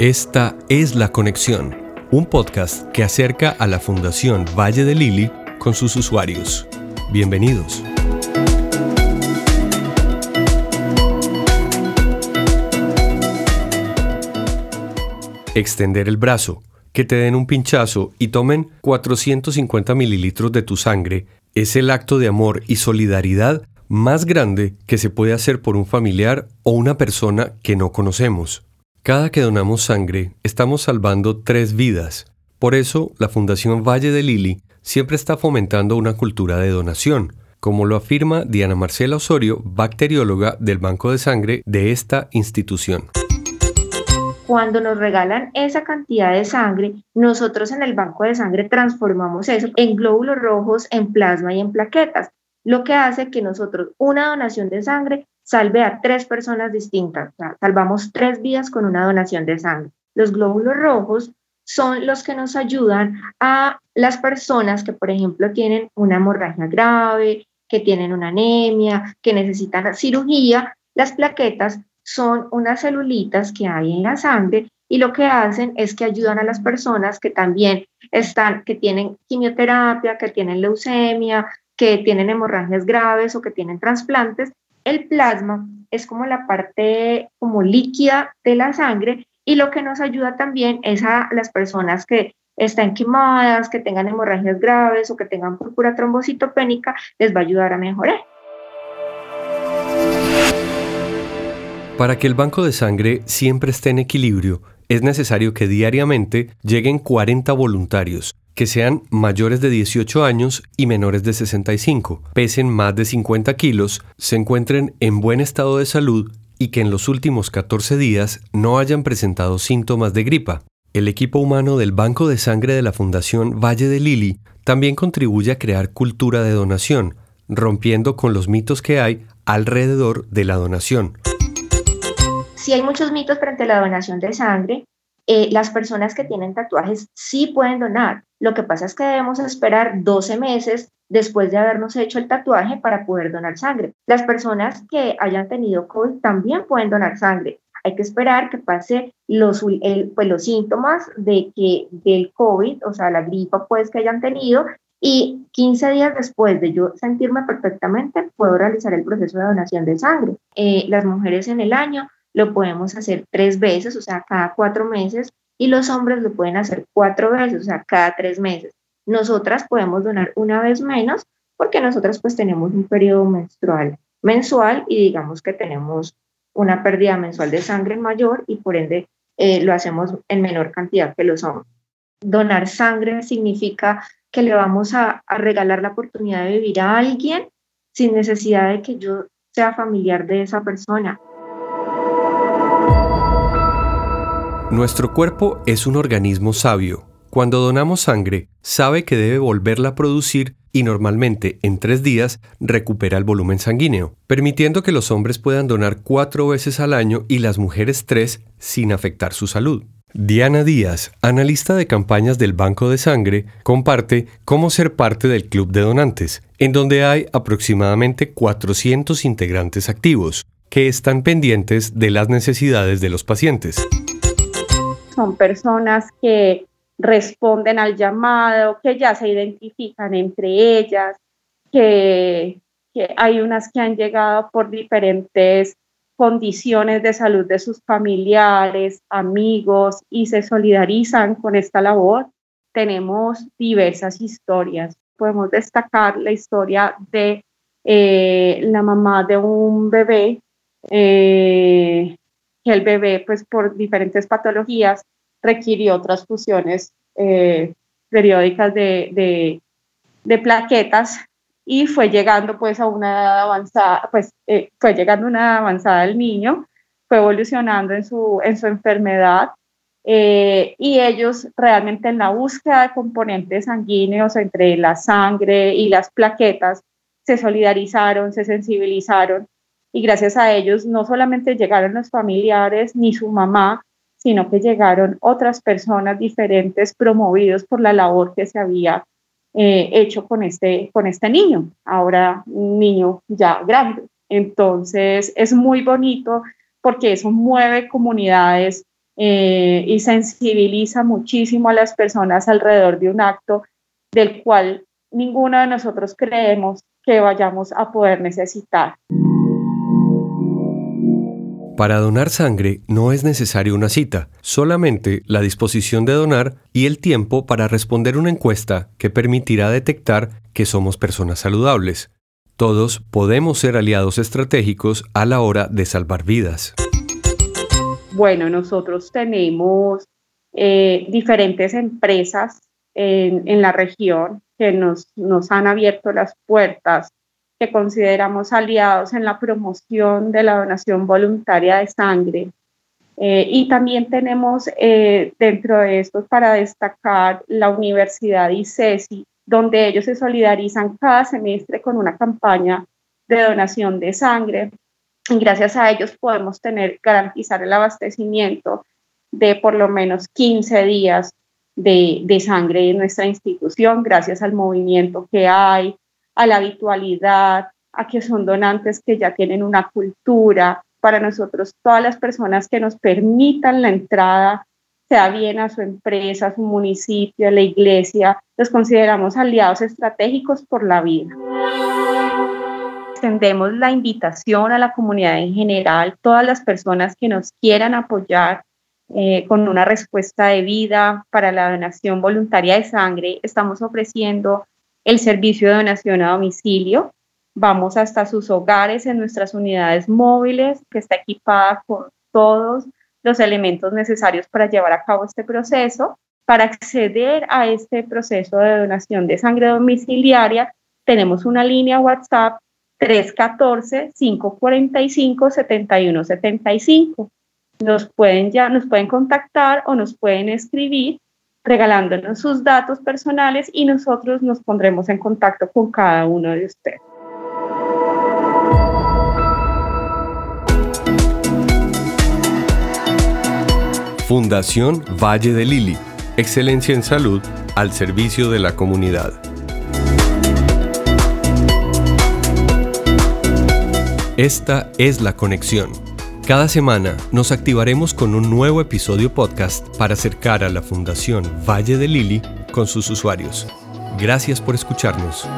Esta es La Conexión, un podcast que acerca a la Fundación Valle de Lili con sus usuarios. Bienvenidos. Extender el brazo, que te den un pinchazo y tomen 450 mililitros de tu sangre es el acto de amor y solidaridad más grande que se puede hacer por un familiar o una persona que no conocemos. Cada que donamos sangre, estamos salvando tres vidas. Por eso, la Fundación Valle de Lili siempre está fomentando una cultura de donación, como lo afirma Diana Marcela Osorio, bacterióloga del Banco de Sangre de esta institución. Cuando nos regalan esa cantidad de sangre, nosotros en el banco de sangre transformamos eso en glóbulos rojos, en plasma y en plaquetas, lo que hace que nosotros una donación de sangre salve a tres personas distintas. salvamos tres vidas con una donación de sangre. Los glóbulos rojos son los que nos ayudan a las personas que, por ejemplo, tienen una hemorragia grave, que tienen una anemia, que necesitan cirugía. Las plaquetas son unas celulitas que hay en la sangre y lo que hacen es que ayudan a las personas que también están, que tienen quimioterapia, que tienen leucemia, que tienen hemorragias graves o que tienen trasplantes el plasma es como la parte como líquida de la sangre y lo que nos ayuda también es a las personas que están quemadas, que tengan hemorragias graves o que tengan púrpura trombocitopénica, les va a ayudar a mejorar. Para que el banco de sangre siempre esté en equilibrio, es necesario que diariamente lleguen 40 voluntarios que sean mayores de 18 años y menores de 65, pesen más de 50 kilos, se encuentren en buen estado de salud y que en los últimos 14 días no hayan presentado síntomas de gripa. El equipo humano del Banco de Sangre de la Fundación Valle de Lili también contribuye a crear cultura de donación, rompiendo con los mitos que hay alrededor de la donación. Si hay muchos mitos frente a la donación de sangre, eh, las personas que tienen tatuajes sí pueden donar. Lo que pasa es que debemos esperar 12 meses después de habernos hecho el tatuaje para poder donar sangre. Las personas que hayan tenido COVID también pueden donar sangre. Hay que esperar que pase los, pues los síntomas de que, del COVID, o sea, la gripa pues que hayan tenido, y 15 días después de yo sentirme perfectamente, puedo realizar el proceso de donación de sangre. Eh, las mujeres en el año lo podemos hacer tres veces, o sea, cada cuatro meses, y los hombres lo pueden hacer cuatro veces, o sea, cada tres meses. Nosotras podemos donar una vez menos porque nosotras pues tenemos un periodo menstrual mensual y digamos que tenemos una pérdida mensual de sangre mayor y por ende eh, lo hacemos en menor cantidad que los hombres. Donar sangre significa que le vamos a, a regalar la oportunidad de vivir a alguien sin necesidad de que yo sea familiar de esa persona. Nuestro cuerpo es un organismo sabio. Cuando donamos sangre, sabe que debe volverla a producir y normalmente en tres días recupera el volumen sanguíneo, permitiendo que los hombres puedan donar cuatro veces al año y las mujeres tres sin afectar su salud. Diana Díaz, analista de campañas del Banco de Sangre, comparte cómo ser parte del Club de Donantes, en donde hay aproximadamente 400 integrantes activos, que están pendientes de las necesidades de los pacientes son personas que responden al llamado, que ya se identifican entre ellas, que, hay unas que han llegado por diferentes condiciones de salud de sus familiares, amigos y se solidarizan con esta labor. Tenemos diversas historias. Podemos destacar la historia de eh, la mamá de un bebé eh, el bebé, pues por diferentes patologías, requirió transfusiones eh, periódicas de, plaquetas y fue llegando pues a una edad avanzada, pues eh, fue llegando a una edad avanzada el niño, fue evolucionando en su, en su enfermedad eh, y ellos realmente en la búsqueda de componentes sanguíneos entre la sangre y las plaquetas se solidarizaron, se sensibilizaron y gracias a ellos no solamente llegaron los familiares ni su mamá, sino que llegaron otras personas diferentes promovidos por la labor que se había eh, hecho con este, con este niño, ahora un niño ya grande. Entonces es muy bonito porque eso mueve comunidades eh, y sensibiliza muchísimo a las personas alrededor de un acto del cual ninguno de nosotros creemos que vayamos a poder necesitar. Para donar sangre no es necesaria una cita, solamente la disposición de donar y el tiempo para responder una encuesta que permitirá detectar que somos personas saludables. Todos podemos ser aliados estratégicos a la hora de salvar vidas. Bueno, nosotros tenemos eh, diferentes empresas en, la región que nos, nos han abierto las puertas que consideramos aliados en la promoción de la donación voluntaria de sangre. Eh, y también tenemos eh, dentro de estos para destacar la Universidad ICESI, donde ellos se solidarizan cada semestre con una campaña de donación de sangre. Y gracias a ellos podemos tener, garantizar el abastecimiento de por lo menos 15 días de, de sangre en nuestra institución, gracias al movimiento que hay, a la habitualidad, a que son donantes que ya tienen una cultura. Para nosotros, todas las personas que nos permitan la entrada, sea bien a su empresa, a su municipio, a la iglesia, los consideramos aliados estratégicos por la vida. Extendemos la invitación a la comunidad en general, todas las personas que nos quieran apoyar eh, con una respuesta de vida para la donación voluntaria de sangre. Estamos ofreciendo el servicio de donación a domicilio. Vamos hasta sus hogares en nuestras unidades móviles, que está equipada con todos los elementos necesarios para llevar a cabo este proceso. Para acceder a este proceso de donación de sangre domiciliaria, tenemos una línea WhatsApp 314-545-7175. Nos pueden ya, nos pueden contactar o nos pueden escribir regalándonos sus datos personales y nosotros nos pondremos en contacto con cada uno de ustedes. Fundación Valle de Lili. Excelencia en salud al servicio de la comunidad. Esta es la conexión cada semana nos activaremos con un nuevo episodio podcast para acercar a la Fundación Valle de Lili con sus usuarios. Gracias por escucharnos.